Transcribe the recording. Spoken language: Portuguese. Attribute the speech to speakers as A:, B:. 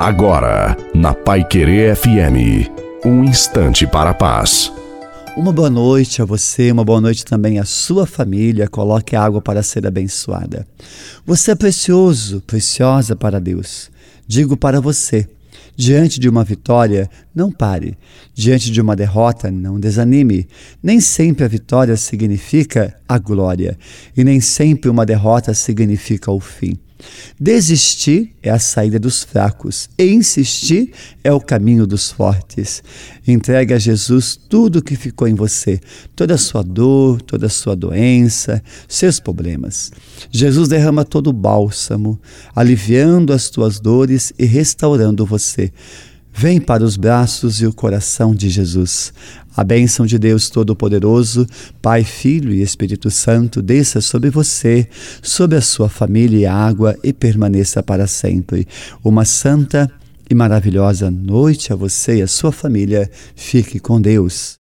A: Agora, na Pai Querer FM, um instante para a paz.
B: Uma boa noite a você, uma boa noite também à sua família. Coloque água para ser abençoada. Você é precioso, preciosa para Deus. Digo para você, Diante de uma vitória, não pare. Diante de uma derrota, não desanime. Nem sempre a vitória significa a glória, e nem sempre uma derrota significa o fim. Desistir é a saída dos fracos e insistir é o caminho dos fortes. Entregue a Jesus tudo o que ficou em você, toda a sua dor, toda a sua doença, seus problemas. Jesus derrama todo o bálsamo, aliviando as tuas dores e restaurando você. Vem para os braços e o coração de Jesus. A bênção de Deus Todo-Poderoso, Pai, Filho e Espírito Santo, desça sobre você, sobre a sua família e água e permaneça para sempre. Uma santa e maravilhosa noite a você e a sua família. Fique com Deus.